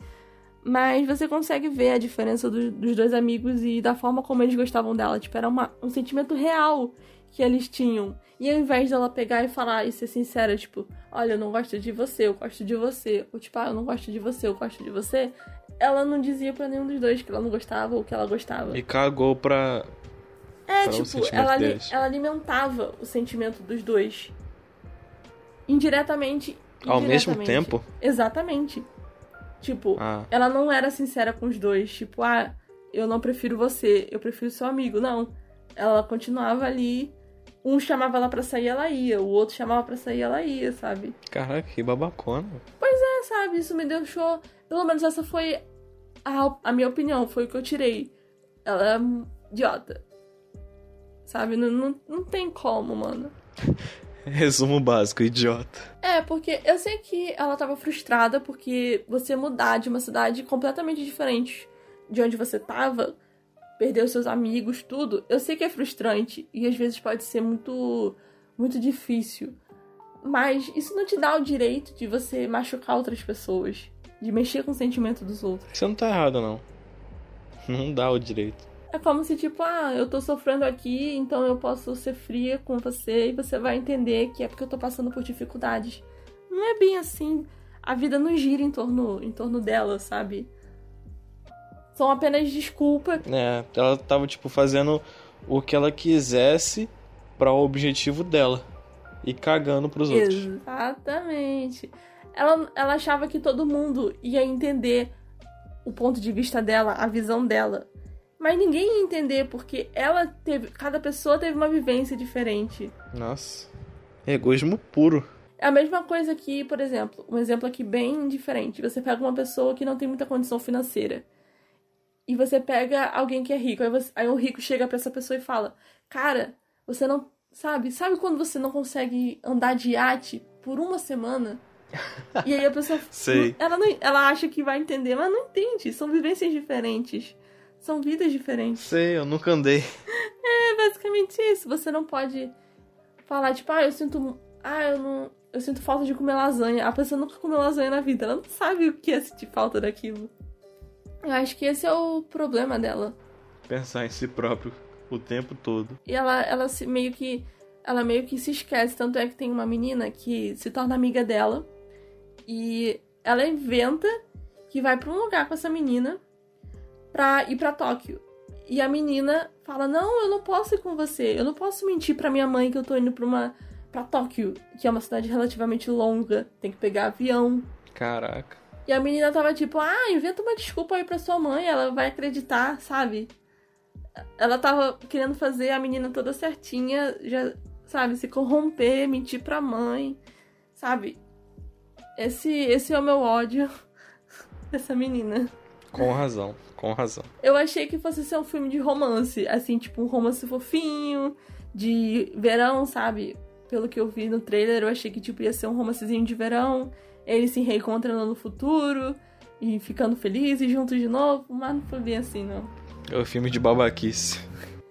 S1: Mas você consegue ver a diferença do- dos dois amigos e da forma como eles gostavam dela. Tipo, era uma- um sentimento real que eles tinham. E ao invés dela pegar e falar e ser sincera, tipo, olha, eu não gosto de você, eu gosto de você. Ou tipo, ah, eu não gosto de você, eu gosto de você. Ela não dizia pra nenhum dos dois que ela não gostava ou que ela gostava.
S2: E cagou pra.
S1: É,
S2: Para o
S1: tipo, ela,
S2: deles.
S1: ela alimentava o sentimento dos dois. Indiretamente.
S2: Ao mesmo tempo?
S1: Exatamente. Tipo,
S2: Ah.
S1: ela não era sincera com os dois. Tipo, ah, eu não prefiro você, eu prefiro seu amigo. Não. Ela continuava ali. Um chamava ela pra sair, ela ia. O outro chamava pra sair, ela ia, sabe?
S2: Caraca, que babacona.
S1: É, sabe? Isso me deixou. Pelo menos essa foi a, a minha opinião, foi o que eu tirei. Ela é idiota. Sabe? Não, não, não tem como, mano.
S2: Resumo básico, idiota.
S1: É, porque eu sei que ela tava frustrada porque você mudar de uma cidade completamente diferente de onde você tava, perder os seus amigos, tudo, eu sei que é frustrante e às vezes pode ser muito muito difícil. Mas isso não te dá o direito de você machucar outras pessoas, de mexer com o sentimento dos outros.
S2: Você não tá errado não. Não dá o direito.
S1: É como se, tipo, ah, eu tô sofrendo aqui, então eu posso ser fria com você e você vai entender que é porque eu tô passando por dificuldades. Não é bem assim. A vida não gira em torno, em torno dela, sabe? São apenas desculpas.
S2: É, ela tava, tipo, fazendo o que ela quisesse para o objetivo dela. E cagando pros outros.
S1: Exatamente. Ela, ela achava que todo mundo ia entender o ponto de vista dela, a visão dela. Mas ninguém ia entender, porque ela teve. Cada pessoa teve uma vivência diferente.
S2: Nossa. Egoísmo puro.
S1: É a mesma coisa que, por exemplo, um exemplo aqui bem diferente. Você pega uma pessoa que não tem muita condição financeira. E você pega alguém que é rico. Aí, você, aí o rico chega pra essa pessoa e fala: Cara, você não. Sabe? Sabe quando você não consegue andar de iate por uma semana? E aí a pessoa.
S2: Sei.
S1: Ela, não, ela acha que vai entender, mas não entende. São vivências diferentes. São vidas diferentes.
S2: Sei, eu nunca andei.
S1: É basicamente isso. Você não pode falar, tipo, ah, eu sinto. Ah, eu não. Eu sinto falta de comer lasanha. A pessoa nunca comeu lasanha na vida. Ela não sabe o que é sentir falta daquilo. Eu acho que esse é o problema dela.
S2: Pensar em si próprio o tempo todo.
S1: E ela, ela se, meio que. Ela meio que se esquece. Tanto é que tem uma menina que se torna amiga dela. E ela inventa que vai para um lugar com essa menina pra ir pra Tóquio. E a menina fala: Não, eu não posso ir com você. Eu não posso mentir pra minha mãe que eu tô indo pra uma. pra Tóquio, que é uma cidade relativamente longa. Tem que pegar avião.
S2: Caraca.
S1: E a menina tava tipo: Ah, inventa uma desculpa aí pra sua mãe, ela vai acreditar, sabe? Ela tava querendo fazer a menina toda certinha, já, sabe, se corromper, mentir pra mãe, sabe? Esse, esse é o meu ódio dessa menina.
S2: Com razão, com razão.
S1: Eu achei que fosse ser um filme de romance, assim, tipo um romance fofinho, de verão, sabe? Pelo que eu vi no trailer, eu achei que tipo ia ser um romancezinho de verão, eles se reencontrando no futuro e ficando felizes juntos de novo, mas não foi bem assim, não.
S2: É o filme de babaquice.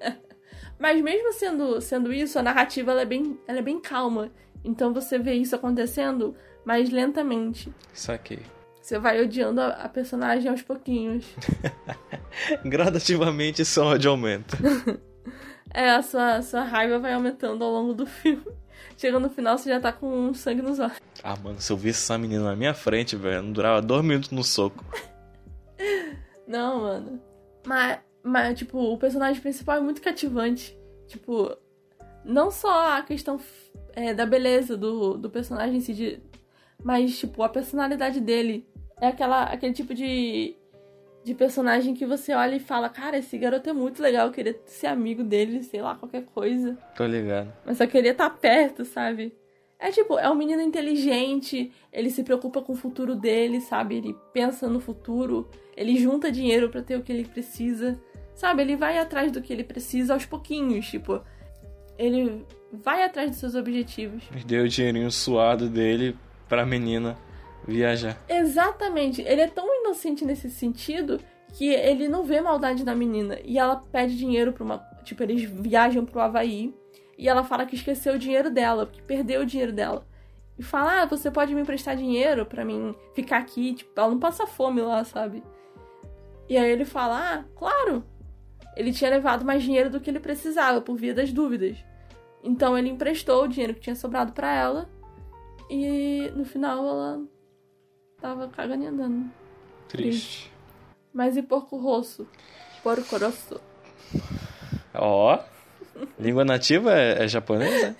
S1: Mas mesmo sendo, sendo isso, a narrativa ela é, bem, ela é bem calma. Então você vê isso acontecendo mais lentamente.
S2: Saquei.
S1: Você vai odiando a, a personagem aos pouquinhos.
S2: Gradativamente seu ódio aumenta.
S1: é, a sua, a sua raiva vai aumentando ao longo do filme. Chega no final, você já tá com sangue nos olhos.
S2: Ah, mano, se eu visse essa menina na minha frente, velho, não durava dois minutos no soco.
S1: não, mano. Mas, mas, tipo, o personagem principal é muito cativante. Tipo, não só a questão é, da beleza do, do personagem em si, de, mas, tipo, a personalidade dele. É aquela, aquele tipo de, de personagem que você olha e fala: Cara, esse garoto é muito legal, eu queria ser amigo dele, sei lá, qualquer coisa.
S2: Tô ligado.
S1: Mas só queria estar perto, sabe? É tipo, é um menino inteligente, ele se preocupa com o futuro dele, sabe? Ele pensa no futuro, ele junta dinheiro para ter o que ele precisa, sabe? Ele vai atrás do que ele precisa aos pouquinhos, tipo, ele vai atrás dos seus objetivos.
S2: Deu o dinheirinho suado dele pra menina viajar.
S1: Exatamente. Ele é tão inocente nesse sentido que ele não vê maldade na menina. E ela pede dinheiro pra uma. Tipo, eles viajam pro Havaí. E ela fala que esqueceu o dinheiro dela, que perdeu o dinheiro dela. E fala: Ah, você pode me emprestar dinheiro para mim ficar aqui. Tipo, ela não passa fome lá, sabe? E aí ele fala: Ah, claro. Ele tinha levado mais dinheiro do que ele precisava, por via das dúvidas. Então ele emprestou o dinheiro que tinha sobrado para ela. E no final ela tava cagando e andando.
S2: Triste.
S1: Mas e porco rosso? Porco rosso.
S2: Ó. Oh. Língua nativa é, é japonesa?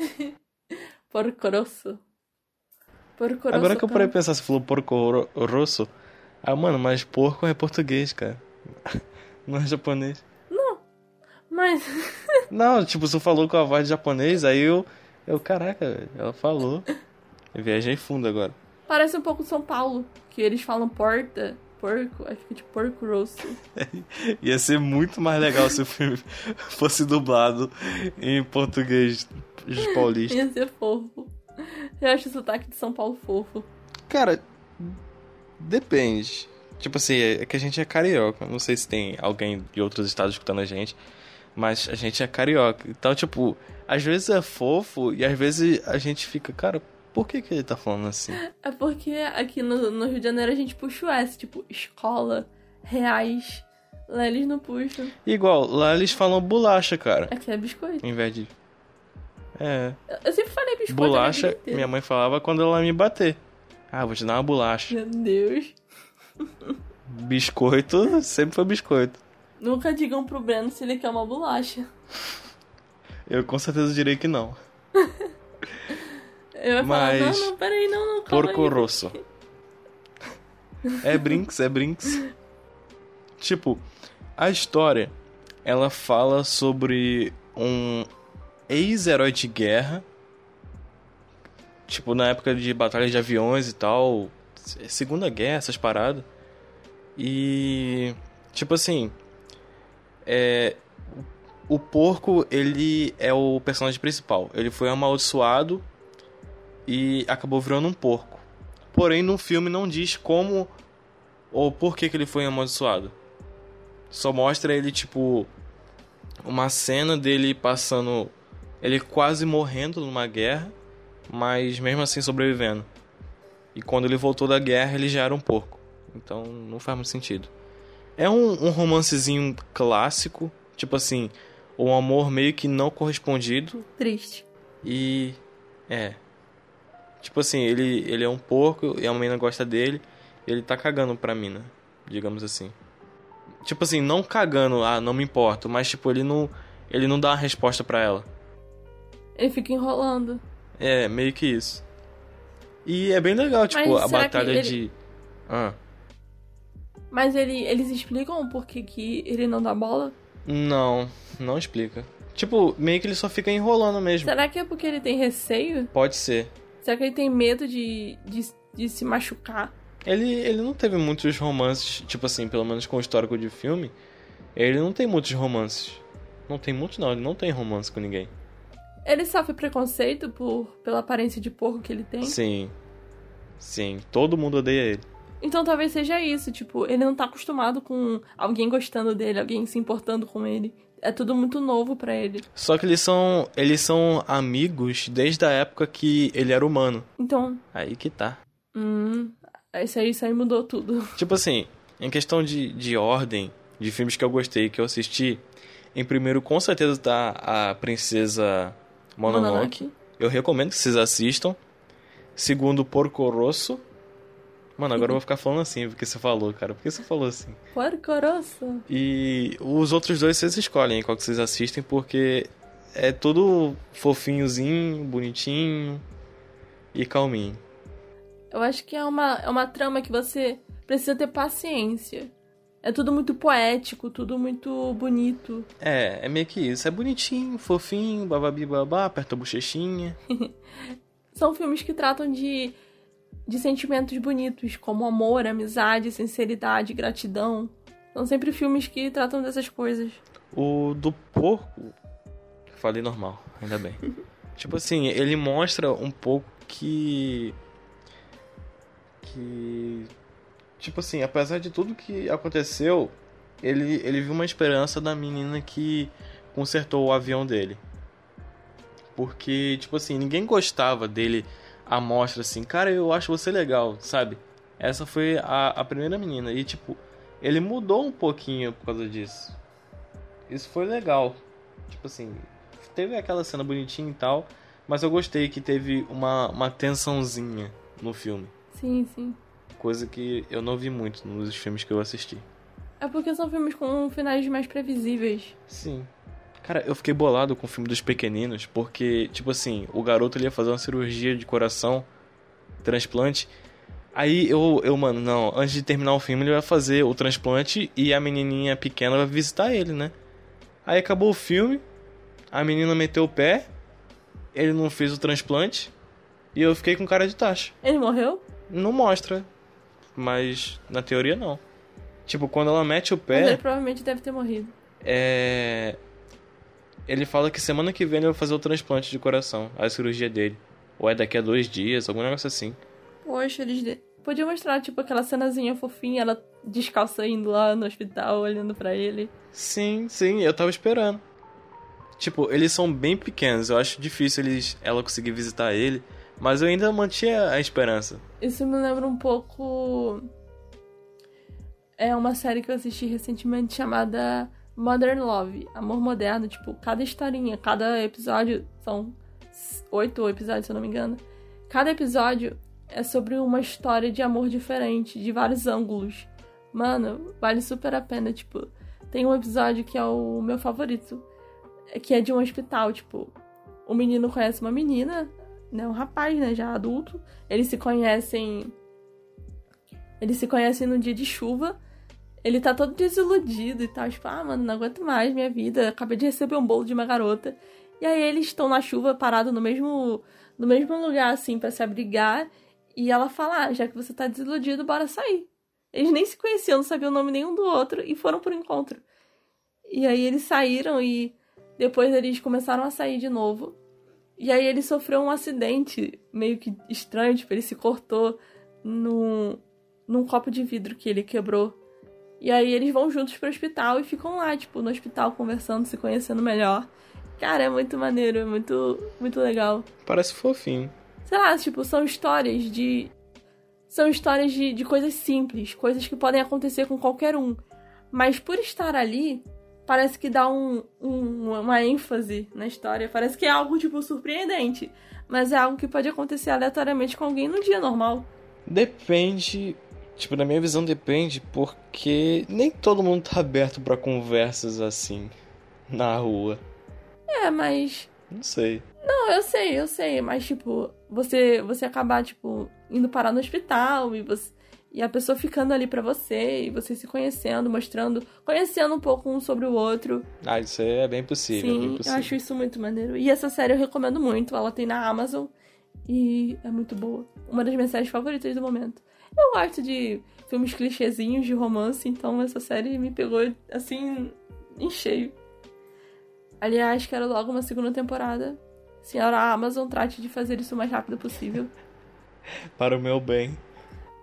S1: porco rosso. Porco rosso.
S2: Agora que eu parei pra pensar, você falou porco rosso. Ah, mano, mas porco é português, cara. Não é japonês.
S1: Não. Mas.
S2: Não, tipo, você falou com a voz de japonês, aí eu. Eu, caraca, ela falou. Eu viajei fundo agora.
S1: Parece um pouco São Paulo, que eles falam porta, porco, aí fica de porco rosso.
S2: Ia ser muito mais legal se o filme fosse dublado em português paulista.
S1: Ia ser fofo. Eu acho o sotaque de São Paulo fofo.
S2: Cara, depende. Tipo assim, é que a gente é carioca. Não sei se tem alguém de outros estados escutando a gente. Mas a gente é carioca. Então, tipo, às vezes é fofo e às vezes a gente fica, cara, por que, que ele tá falando assim?
S1: É porque aqui no, no Rio de Janeiro a gente puxa o S, tipo, escola, reais. Lá eles não puxam.
S2: Igual, lá eles falam bolacha, cara.
S1: Aqui é biscoito.
S2: Em vez de. É.
S1: Eu, eu sempre falei biscoito.
S2: Bolacha, minha mãe falava quando ela me bater. Ah, vou te dar uma bolacha.
S1: Meu Deus.
S2: Biscoito sempre foi biscoito.
S1: Nunca digam pro Breno se ele quer uma bolacha.
S2: Eu com certeza direi que não.
S1: Eu ia
S2: Mas-
S1: falar, não, não, peraí, não, não, calma
S2: Porco
S1: aí.
S2: rosso. É Brinks, é Brinks. Tipo, a história, ela fala sobre um ex-herói de guerra. Tipo, na época de batalhas de aviões e tal. Segunda Guerra, essas paradas. E... Tipo assim... É... O porco, ele é o personagem principal. Ele foi amaldiçoado e acabou virando um porco. Porém, no filme não diz como ou por que, que ele foi amaldiçoado. Só mostra ele, tipo, uma cena dele passando. Ele quase morrendo numa guerra, mas mesmo assim sobrevivendo. E quando ele voltou da guerra, ele já era um porco. Então não faz muito sentido. É um, um romancezinho clássico, tipo assim, um amor meio que não correspondido,
S1: Triste.
S2: e. É. Tipo assim, ele, ele é um porco e a menina gosta dele. E ele tá cagando pra mina, digamos assim. Tipo assim, não cagando, ah, não me importo, mas tipo, ele não. Ele não dá uma resposta pra ela.
S1: Ele fica enrolando.
S2: É, meio que isso. E é bem legal, tipo,
S1: Mas
S2: a batalha
S1: ele-
S2: de. Ah.
S1: Mas ele, eles explicam por que, que ele não dá bola?
S2: Não, não explica. Tipo, meio que ele só fica enrolando mesmo.
S1: Será que é porque ele tem receio?
S2: Pode ser.
S1: Será que ele tem medo de, de, de se machucar?
S2: Ele, ele não teve muitos romances, tipo assim, pelo menos com o histórico de filme. Ele não tem muitos romances. Não tem muitos, não. Ele não tem romance com ninguém.
S1: Ele sofre preconceito por, pela aparência de porco que ele tem?
S2: Sim. Sim. Todo mundo odeia ele.
S1: Então talvez seja isso, tipo, ele não tá acostumado com alguém gostando dele, alguém se importando com ele. É tudo muito novo pra ele.
S2: Só que eles são. Eles são amigos desde a época que ele era humano.
S1: Então,
S2: Aí que tá.
S1: hum, isso aí, isso aí mudou tudo.
S2: Tipo assim, em questão de, de ordem, de filmes que eu gostei, que eu assisti, em primeiro com certeza tá a Princesa Mononoke. Eu recomendo que vocês assistam. Segundo, Porco Rosso. Mano, agora eu vou ficar falando assim, porque você falou, cara. Por que você falou assim?
S1: Porco rosso.
S2: E os outros dois vocês escolhem qual que vocês assistem, porque é tudo fofinhozinho, bonitinho e calminho.
S1: Eu acho que é uma, é uma trama que você precisa ter paciência. É tudo muito poético, tudo muito bonito.
S2: É, é meio que isso. É bonitinho, fofinho, bababi babá, aperta a bochechinha.
S1: São filmes que tratam de, de sentimentos bonitos, como amor, amizade, sinceridade, gratidão. São sempre filmes que tratam dessas coisas.
S2: O do porco. Falei normal, ainda bem. tipo assim, ele mostra um pouco que. Que. Tipo assim, apesar de tudo que aconteceu, ele, ele viu uma esperança da menina que consertou o avião dele. Porque, tipo assim, ninguém gostava dele à mostra assim, cara, eu acho você legal, sabe? Essa foi a, a primeira menina. E, tipo, ele mudou um pouquinho por causa disso. Isso foi legal. Tipo assim, teve aquela cena bonitinha e tal, mas eu gostei que teve uma, uma tensãozinha no filme.
S1: Sim, sim.
S2: Coisa que eu não vi muito nos filmes que eu assisti.
S1: É porque são filmes com finais mais previsíveis.
S2: Sim. Cara, eu fiquei bolado com o filme dos pequeninos, porque, tipo assim, o garoto ele ia fazer uma cirurgia de coração, transplante. Aí eu, eu, mano, não, antes de terminar o filme, ele vai fazer o transplante e a menininha pequena vai visitar ele, né? Aí acabou o filme, a menina meteu o pé, ele não fez o transplante e eu fiquei com cara de taxa.
S1: Ele morreu?
S2: Não mostra, mas na teoria não. Tipo, quando ela mete o
S1: Mas ele
S2: pé,
S1: provavelmente deve ter morrido.
S2: é. Ele fala que semana que vem ele vai fazer o transplante de coração, a cirurgia dele. Ou é daqui a dois dias, algum negócio assim.
S1: Poxa, eles de... podiam mostrar, tipo, aquela cenazinha fofinha, ela descalça indo lá no hospital, olhando pra ele.
S2: Sim, sim, eu tava esperando. Tipo, eles são bem pequenos, eu acho difícil eles, ela conseguir visitar ele, mas eu ainda mantinha a esperança.
S1: Isso me lembra um pouco. É uma série que eu assisti recentemente chamada Modern Love Amor Moderno. Tipo, cada historinha, cada episódio são oito episódios, se eu não me engano. Cada episódio é sobre uma história de amor diferente, de vários ângulos. Mano, vale super a pena. Tipo, tem um episódio que é o meu favorito, que é de um hospital. Tipo, o menino conhece uma menina, né? Um rapaz, né? Já adulto. Eles se conhecem. Eles se conhecem no dia de chuva. Ele tá todo desiludido e tal. Tipo, ah, mano, não aguento mais minha vida. Acabei de receber um bolo de uma garota. E aí eles estão na chuva, parados no mesmo, no mesmo lugar, assim, para se abrigar. E ela fala, ah, já que você tá desiludido, bora sair. Eles nem se conheciam, não sabiam o nome nenhum do outro e foram pro encontro. E aí eles saíram e depois eles começaram a sair de novo. E aí ele sofreu um acidente meio que estranho, tipo, ele se cortou num, num copo de vidro que ele quebrou. E aí eles vão juntos pro hospital e ficam lá, tipo, no hospital conversando, se conhecendo melhor. Cara, é muito maneiro, é muito, muito legal.
S2: Parece fofinho.
S1: Sei lá, tipo, são histórias de. São histórias de, de coisas simples, coisas que podem acontecer com qualquer um. Mas por estar ali, parece que dá um, um, uma ênfase na história. Parece que é algo, tipo, surpreendente. Mas é algo que pode acontecer aleatoriamente com alguém no dia normal.
S2: Depende. Tipo, na minha visão depende, porque nem todo mundo tá aberto pra conversas assim na rua.
S1: É, mas.
S2: Não sei.
S1: Não, eu sei, eu sei. Mas, tipo, você, você acabar, tipo, indo parar no hospital e você. E a pessoa ficando ali pra você, e você se conhecendo, mostrando, conhecendo um pouco um sobre o outro.
S2: Ah, isso aí é bem possível. é bem
S1: Sim, eu
S2: possível.
S1: acho isso muito maneiro. E essa série eu recomendo muito. Ela tem na Amazon e é muito boa. Uma das minhas séries favoritas do momento. Eu gosto de filmes clichêzinhos de romance, então essa série me pegou assim em cheio. Aliás, quero logo uma segunda temporada. Senhora Amazon, trate de fazer isso o mais rápido possível.
S2: Para o meu bem.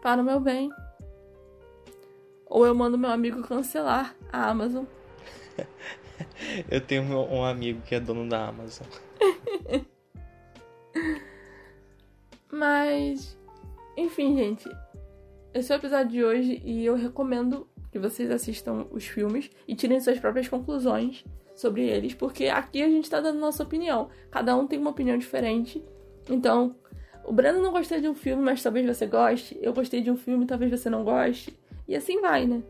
S1: Para o meu bem. Ou eu mando meu amigo cancelar a Amazon.
S2: Eu tenho um amigo que é dono da Amazon.
S1: Mas, enfim, gente. Esse é o episódio de hoje e eu recomendo que vocês assistam os filmes e tirem suas próprias conclusões sobre eles, porque aqui a gente tá dando nossa opinião. Cada um tem uma opinião diferente. Então, o Breno não gostou de um filme, mas talvez você goste. Eu gostei de um filme, talvez você não goste. E assim vai, né?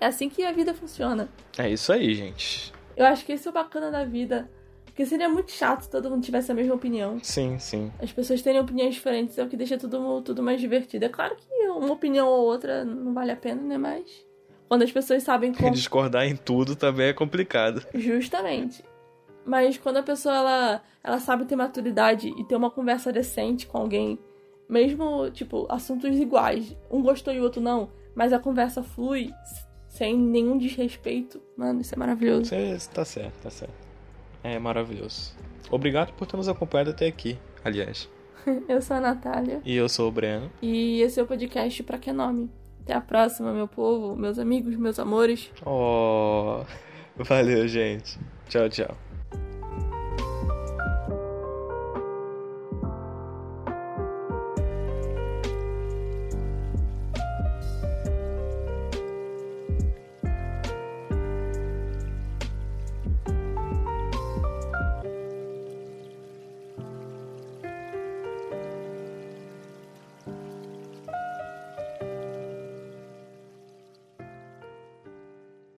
S1: É assim que a vida funciona.
S2: É isso aí, gente.
S1: Eu acho que esse é o bacana da vida. Porque seria muito chato se todo mundo tivesse a mesma opinião.
S2: Sim, sim.
S1: As pessoas terem opiniões diferentes é o que deixa tudo, tudo mais divertido. É claro que uma opinião ou outra não vale a pena, né? Mas quando as pessoas sabem como.
S2: Discordar em tudo também é complicado.
S1: Justamente. Mas quando a pessoa ela, ela sabe ter maturidade e ter uma conversa decente com alguém, mesmo, tipo, assuntos iguais, um gostou e o outro não, mas a conversa flui sem nenhum desrespeito, mano, isso é maravilhoso.
S2: Você tá certo, tá certo. É maravilhoso. Obrigado por ter nos acompanhado até aqui, aliás.
S1: Eu sou a Natália
S2: E eu sou o Breno.
S1: e esse é o podcast Pra Que Nome. Até a próxima, meu povo, meus amigos, meus amores.
S2: Oh, valeu, gente. Tchau, tchau.